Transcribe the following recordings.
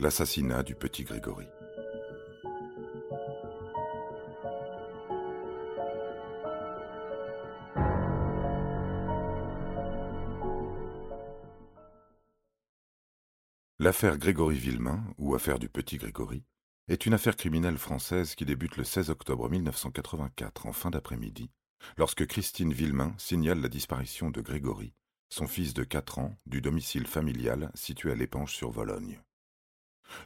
L'assassinat du petit Grégory. L'affaire Grégory Villemain, ou affaire du petit Grégory, est une affaire criminelle française qui débute le 16 octobre 1984 en fin d'après-midi, lorsque Christine Villemain signale la disparition de Grégory, son fils de 4 ans, du domicile familial situé à l'Épanche sur Vologne.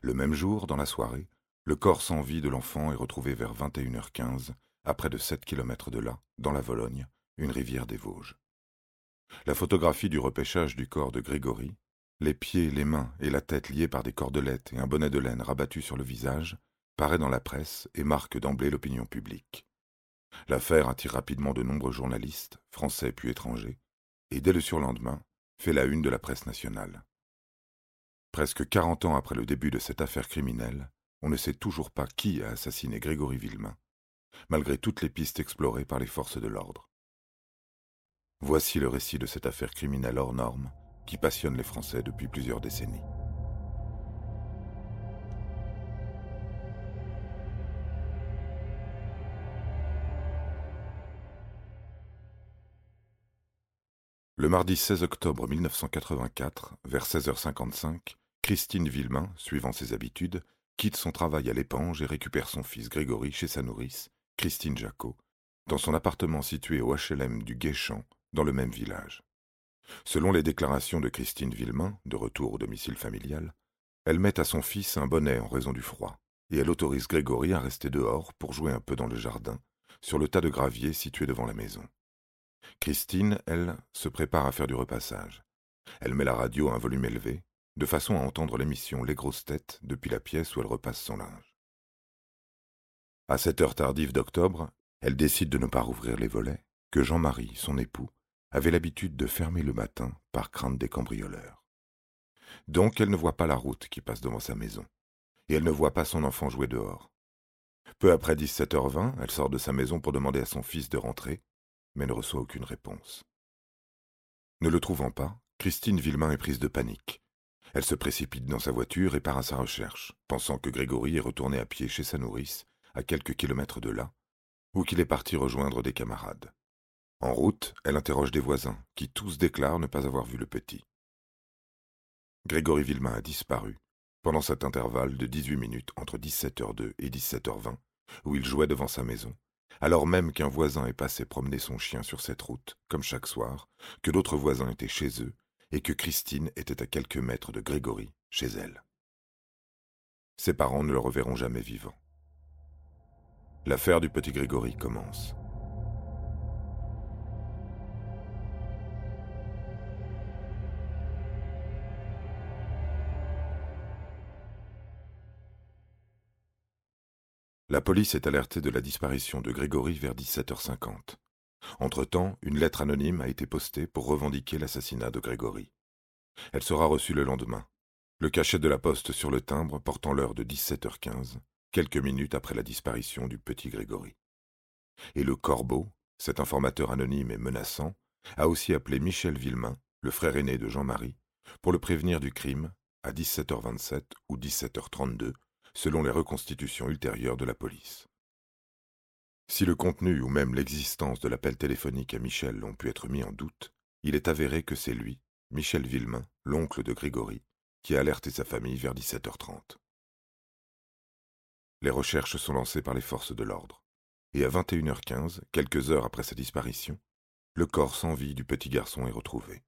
Le même jour, dans la soirée, le corps sans vie de l'enfant est retrouvé vers 21h15, à près de 7 kilomètres de là, dans la Vologne, une rivière des Vosges. La photographie du repêchage du corps de Grégory les pieds, les mains et la tête liés par des cordelettes et un bonnet de laine rabattu sur le visage, paraît dans la presse et marque d'emblée l'opinion publique. L'affaire attire rapidement de nombreux journalistes, français puis étrangers, et dès le surlendemain, fait la une de la presse nationale. Presque quarante ans après le début de cette affaire criminelle, on ne sait toujours pas qui a assassiné Grégory Villemain, malgré toutes les pistes explorées par les forces de l'ordre. Voici le récit de cette affaire criminelle hors norme, qui passionne les Français depuis plusieurs décennies. Le mardi 16 octobre 1984, vers 16h55, Christine Villemain, suivant ses habitudes, quitte son travail à l'épange et récupère son fils Grégory chez sa nourrice, Christine Jacot, dans son appartement situé au HLM du Guéchamp, dans le même village. Selon les déclarations de Christine Villemain, de retour au domicile familial, elle met à son fils un bonnet en raison du froid, et elle autorise Grégory à rester dehors pour jouer un peu dans le jardin, sur le tas de gravier situé devant la maison. Christine, elle, se prépare à faire du repassage. Elle met la radio à un volume élevé, de façon à entendre l'émission Les grosses têtes depuis la pièce où elle repasse son linge. À cette heure tardive d'octobre, elle décide de ne pas rouvrir les volets, que Jean-Marie, son époux, avait l'habitude de fermer le matin par crainte des cambrioleurs. Donc elle ne voit pas la route qui passe devant sa maison, et elle ne voit pas son enfant jouer dehors. Peu après 17h20, elle sort de sa maison pour demander à son fils de rentrer, mais ne reçoit aucune réponse. Ne le trouvant pas, Christine Villemain est prise de panique. Elle se précipite dans sa voiture et part à sa recherche, pensant que Grégory est retourné à pied chez sa nourrice, à quelques kilomètres de là, ou qu'il est parti rejoindre des camarades. En route, elle interroge des voisins, qui tous déclarent ne pas avoir vu le petit. Grégory Villemain a disparu pendant cet intervalle de 18 minutes entre 17h02 et 17h20, où il jouait devant sa maison, alors même qu'un voisin est passé promener son chien sur cette route, comme chaque soir, que d'autres voisins étaient chez eux, et que Christine était à quelques mètres de Grégory, chez elle. Ses parents ne le reverront jamais vivant. L'affaire du petit Grégory commence. La police est alertée de la disparition de Grégory vers 17h50. Entre-temps, une lettre anonyme a été postée pour revendiquer l'assassinat de Grégory. Elle sera reçue le lendemain. Le cachet de la poste sur le timbre portant l'heure de 17h15, quelques minutes après la disparition du petit Grégory. Et le Corbeau, cet informateur anonyme et menaçant, a aussi appelé Michel Villemain, le frère aîné de Jean-Marie, pour le prévenir du crime à 17h27 ou 17h32 selon les reconstitutions ultérieures de la police. Si le contenu ou même l'existence de l'appel téléphonique à Michel ont pu être mis en doute, il est avéré que c'est lui, Michel Villemain, l'oncle de Grégory, qui a alerté sa famille vers 17h30. Les recherches sont lancées par les forces de l'ordre, et à 21h15, quelques heures après sa disparition, le corps sans vie du petit garçon est retrouvé.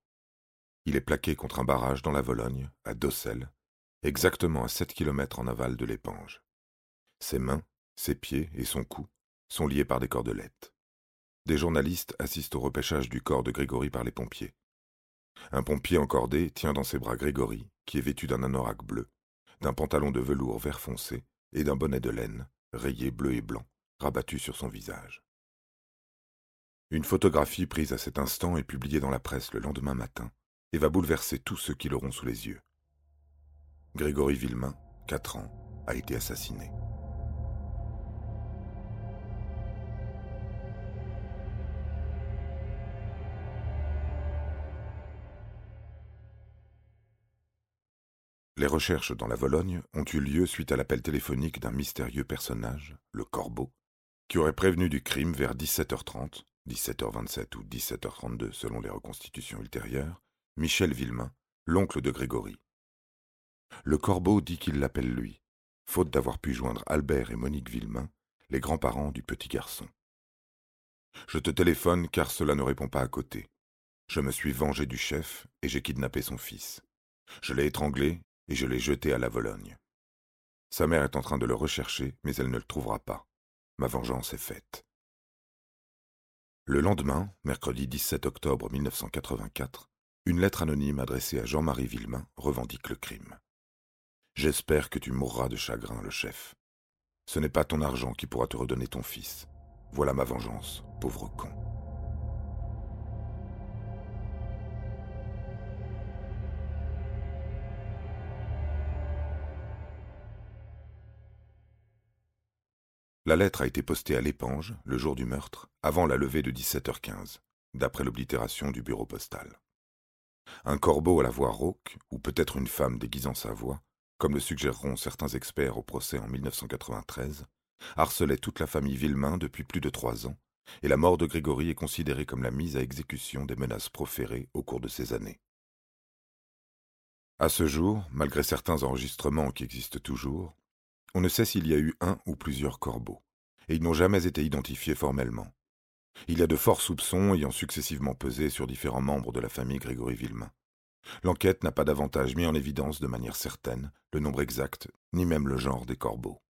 Il est plaqué contre un barrage dans la Vologne, à Dossel, exactement à sept kilomètres en aval de l'épange. Ses mains, ses pieds et son cou sont liés par des cordelettes. Des journalistes assistent au repêchage du corps de Grégory par les pompiers. Un pompier encordé tient dans ses bras Grégory, qui est vêtu d'un anorak bleu, d'un pantalon de velours vert foncé et d'un bonnet de laine, rayé bleu et blanc, rabattu sur son visage. Une photographie prise à cet instant est publiée dans la presse le lendemain matin et va bouleverser tous ceux qui l'auront sous les yeux. Grégory Villemain, 4 ans, a été assassiné. Les recherches dans la Vologne ont eu lieu suite à l'appel téléphonique d'un mystérieux personnage, le Corbeau, qui aurait prévenu du crime vers 17h30, 17h27 ou 17h32 selon les reconstitutions ultérieures, Michel Villemain, l'oncle de Grégory. Le Corbeau dit qu'il l'appelle lui, faute d'avoir pu joindre Albert et Monique Villemain, les grands-parents du petit garçon. Je te téléphone car cela ne répond pas à côté. Je me suis vengé du chef et j'ai kidnappé son fils. Je l'ai étranglé et je l'ai jeté à la Vologne. Sa mère est en train de le rechercher, mais elle ne le trouvera pas. Ma vengeance est faite. Le lendemain, mercredi 17 octobre 1984, une lettre anonyme adressée à Jean-Marie Villemain revendique le crime. J'espère que tu mourras de chagrin, le chef. Ce n'est pas ton argent qui pourra te redonner ton fils. Voilà ma vengeance, pauvre con. La lettre a été postée à l'épange, le jour du meurtre, avant la levée de 17h15, d'après l'oblitération du bureau postal. Un corbeau à la voix rauque, ou peut-être une femme déguisant sa voix, comme le suggéreront certains experts au procès en 1993, harcelait toute la famille Villemain depuis plus de trois ans, et la mort de Grégory est considérée comme la mise à exécution des menaces proférées au cours de ces années. À ce jour, malgré certains enregistrements qui existent toujours, on ne sait s'il y a eu un ou plusieurs corbeaux, et ils n'ont jamais été identifiés formellement. Il y a de forts soupçons ayant successivement pesé sur différents membres de la famille Grégory Villemain. L'enquête n'a pas davantage mis en évidence de manière certaine le nombre exact, ni même le genre des corbeaux.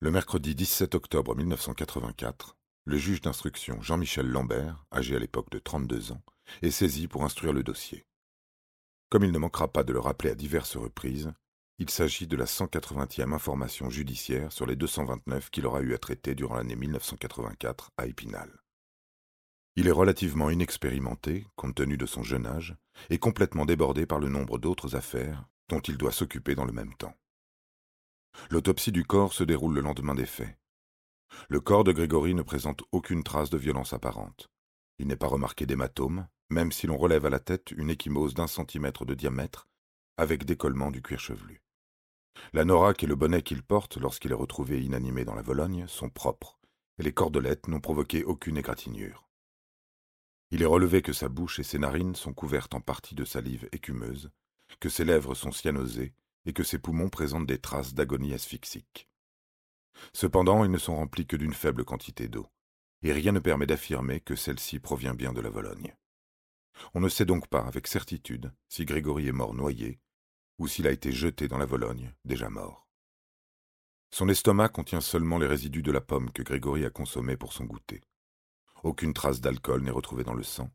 Le mercredi 17 octobre 1984, le juge d'instruction Jean-Michel Lambert, âgé à l'époque de 32 ans, est saisi pour instruire le dossier. Comme il ne manquera pas de le rappeler à diverses reprises, il s'agit de la 180e information judiciaire sur les 229 qu'il aura eu à traiter durant l'année 1984 à Épinal. Il est relativement inexpérimenté, compte tenu de son jeune âge, et complètement débordé par le nombre d'autres affaires dont il doit s'occuper dans le même temps. L'autopsie du corps se déroule le lendemain des faits. Le corps de Grégory ne présente aucune trace de violence apparente. Il n'est pas remarqué d'hématome, même si l'on relève à la tête une échymose d'un centimètre de diamètre, avec décollement du cuir chevelu. La norac et le bonnet qu'il porte lorsqu'il est retrouvé inanimé dans la Vologne sont propres, et les cordelettes n'ont provoqué aucune égratignure. Il est relevé que sa bouche et ses narines sont couvertes en partie de salive écumeuse, que ses lèvres sont cyanosées et que ses poumons présentent des traces d'agonie asphyxique. Cependant, ils ne sont remplis que d'une faible quantité d'eau, et rien ne permet d'affirmer que celle-ci provient bien de la Vologne. On ne sait donc pas avec certitude si Grégory est mort noyé ou s'il a été jeté dans la Vologne, déjà mort. Son estomac contient seulement les résidus de la pomme que Grégory a consommée pour son goûter. Aucune trace d'alcool n'est retrouvée dans le sang,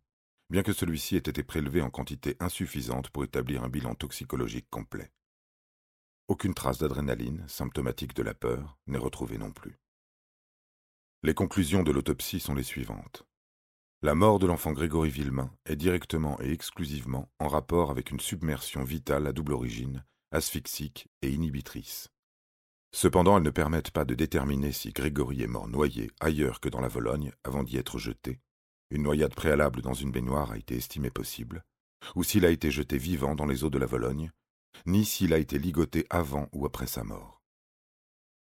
bien que celui-ci ait été prélevé en quantité insuffisante pour établir un bilan toxicologique complet. Aucune trace d'adrénaline, symptomatique de la peur, n'est retrouvée non plus. Les conclusions de l'autopsie sont les suivantes. La mort de l'enfant Grégory Villemain est directement et exclusivement en rapport avec une submersion vitale à double origine, asphyxique et inhibitrice. Cependant, elles ne permettent pas de déterminer si Grégory est mort noyé ailleurs que dans la Vologne avant d'y être jeté. Une noyade préalable dans une baignoire a été estimée possible, ou s'il a été jeté vivant dans les eaux de la Vologne, ni s'il a été ligoté avant ou après sa mort.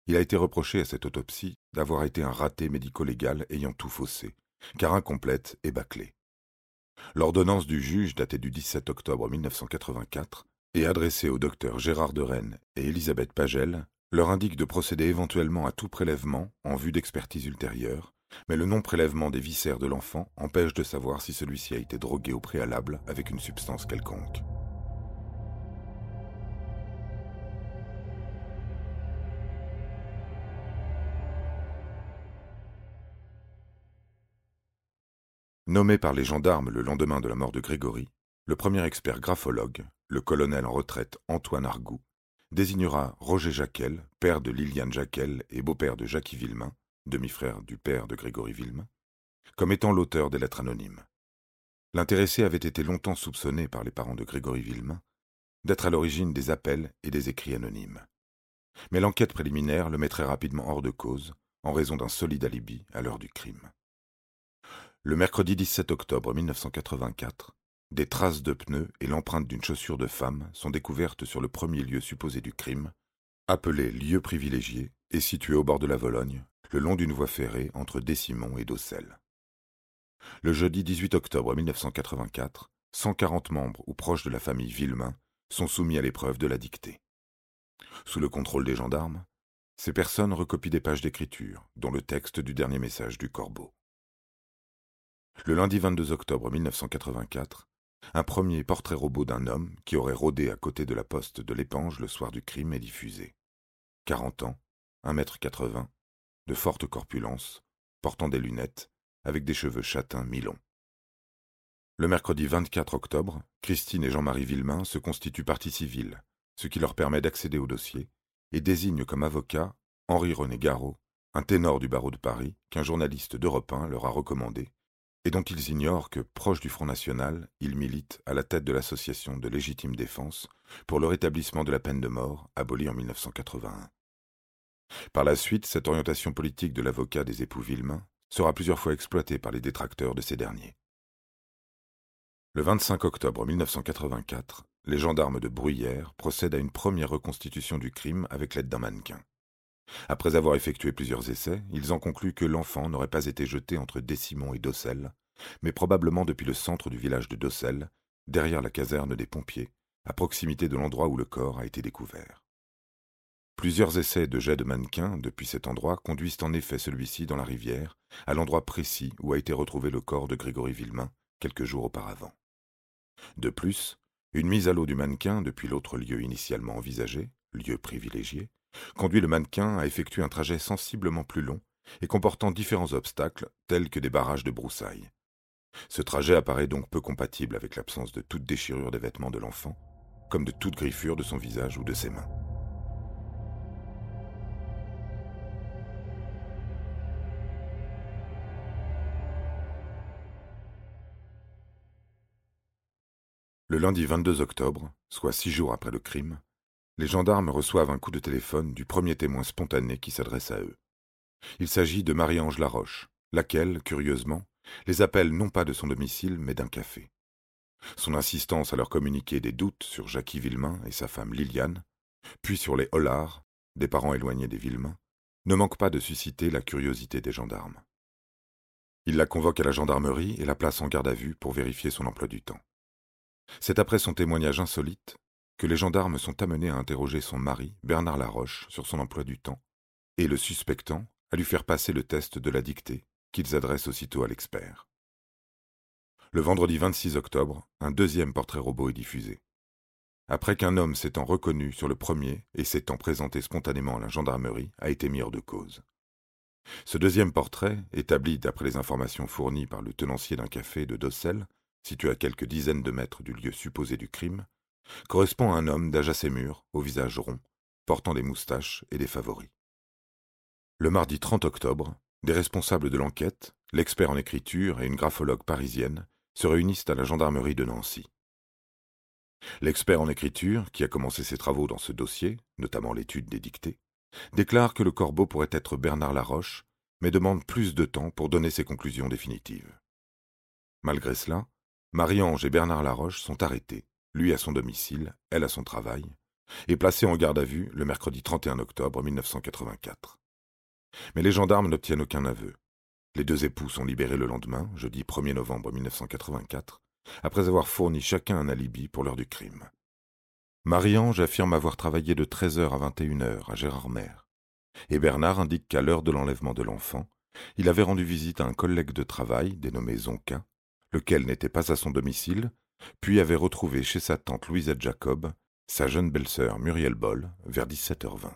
Il a été reproché à cette autopsie d'avoir été un raté médico-légal ayant tout faussé, car incomplète et bâclée. L'ordonnance du juge datée du 17 octobre 1984 et adressée au docteur Gérard de Rennes et Elisabeth Pagel leur indique de procéder éventuellement à tout prélèvement en vue d'expertise ultérieure, mais le non-prélèvement des viscères de l'enfant empêche de savoir si celui-ci a été drogué au préalable avec une substance quelconque. Nommé par les gendarmes le lendemain de la mort de Grégory, le premier expert graphologue, le colonel en retraite Antoine Argout, désignera Roger Jacquel, père de Liliane Jacquel et beau-père de Jacques Villemain, demi-frère du père de Grégory Villemain, comme étant l'auteur des lettres anonymes. L'intéressé avait été longtemps soupçonné par les parents de Grégory Villemain d'être à l'origine des appels et des écrits anonymes. Mais l'enquête préliminaire le mettrait rapidement hors de cause en raison d'un solide alibi à l'heure du crime. Le mercredi 17 octobre 1984, des traces de pneus et l'empreinte d'une chaussure de femme sont découvertes sur le premier lieu supposé du crime, appelé lieu privilégié et situé au bord de la Vologne, le long d'une voie ferrée entre Décimon et Docelles. Le jeudi 18 octobre 1984, 140 membres ou proches de la famille Villemain sont soumis à l'épreuve de la dictée. Sous le contrôle des gendarmes, ces personnes recopient des pages d'écriture, dont le texte du dernier message du corbeau. Le lundi 22 octobre 1984, un premier portrait robot d'un homme qui aurait rôdé à côté de la poste de l'épange le soir du crime est diffusé. 40 ans, 1 mètre 80, de forte corpulence, portant des lunettes, avec des cheveux châtains mi-longs. Le mercredi 24 octobre, Christine et Jean-Marie Villemain se constituent partie civile, ce qui leur permet d'accéder au dossier, et désignent comme avocat Henri-René Garot, un ténor du barreau de Paris qu'un journaliste d'Europe 1 leur a recommandé, et dont ils ignorent que, proche du Front National, il milite à la tête de l'association de légitime défense pour le rétablissement de la peine de mort, abolie en 1981. Par la suite, cette orientation politique de l'avocat des époux Villemain sera plusieurs fois exploitée par les détracteurs de ces derniers. Le 25 octobre 1984, les gendarmes de Bruyères procèdent à une première reconstitution du crime avec l'aide d'un mannequin. Après avoir effectué plusieurs essais, ils en concluent que l'enfant n'aurait pas été jeté entre Décimon et Dossel, mais probablement depuis le centre du village de Dossel, derrière la caserne des pompiers, à proximité de l'endroit où le corps a été découvert. Plusieurs essais de jets de mannequin depuis cet endroit conduisent en effet celui-ci dans la rivière, à l'endroit précis où a été retrouvé le corps de Grégory Villemain quelques jours auparavant. De plus, une mise à l'eau du mannequin depuis l'autre lieu initialement envisagé, lieu privilégié, conduit le mannequin à effectuer un trajet sensiblement plus long et comportant différents obstacles tels que des barrages de broussailles. Ce trajet apparaît donc peu compatible avec l'absence de toute déchirure des vêtements de l'enfant, comme de toute griffure de son visage ou de ses mains. Le lundi 22 octobre, soit six jours après le crime, les gendarmes reçoivent un coup de téléphone du premier témoin spontané qui s'adresse à eux. Il s'agit de Marie-Ange Laroche, laquelle, curieusement, les appelle non pas de son domicile, mais d'un café. Son insistance à leur communiquer des doutes sur Jackie Villemain et sa femme Liliane, puis sur les Hollards, des parents éloignés des Villemain, ne manque pas de susciter la curiosité des gendarmes. Il la convoque à la gendarmerie et la place en garde à vue pour vérifier son emploi du temps. C'est après son témoignage insolite que les gendarmes sont amenés à interroger son mari, Bernard Laroche, sur son emploi du temps, et le suspectant à lui faire passer le test de la dictée, qu'ils adressent aussitôt à l'expert. Le vendredi 26 octobre, un deuxième portrait robot est diffusé. Après qu'un homme s'étant reconnu sur le premier et s'étant présenté spontanément à la gendarmerie a été mis hors de cause. Ce deuxième portrait, établi d'après les informations fournies par le tenancier d'un café de Dossel, situé à quelques dizaines de mètres du lieu supposé du crime, correspond à un homme d'âge assez mûr, au visage rond, portant des moustaches et des favoris. Le mardi 30 octobre, des responsables de l'enquête, l'expert en écriture et une graphologue parisienne se réunissent à la gendarmerie de Nancy. L'expert en écriture, qui a commencé ses travaux dans ce dossier, notamment l'étude des dictées, déclare que le corbeau pourrait être Bernard Laroche, mais demande plus de temps pour donner ses conclusions définitives. Malgré cela, Marie-Ange et Bernard Laroche sont arrêtés, lui à son domicile, elle à son travail, et placés en garde à vue le mercredi 31 octobre 1984. Mais les gendarmes n'obtiennent aucun aveu. Les deux époux sont libérés le lendemain, jeudi 1er novembre 1984, après avoir fourni chacun un alibi pour l'heure du crime. Marie-Ange affirme avoir travaillé de 13h à 21h à Gérardmer, et Bernard indique qu'à l'heure de l'enlèvement de l'enfant, il avait rendu visite à un collègue de travail dénommé Zonquin, lequel n'était pas à son domicile, puis avait retrouvé chez sa tante Louisette Jacob sa jeune belle-sœur Muriel Boll vers 17h20.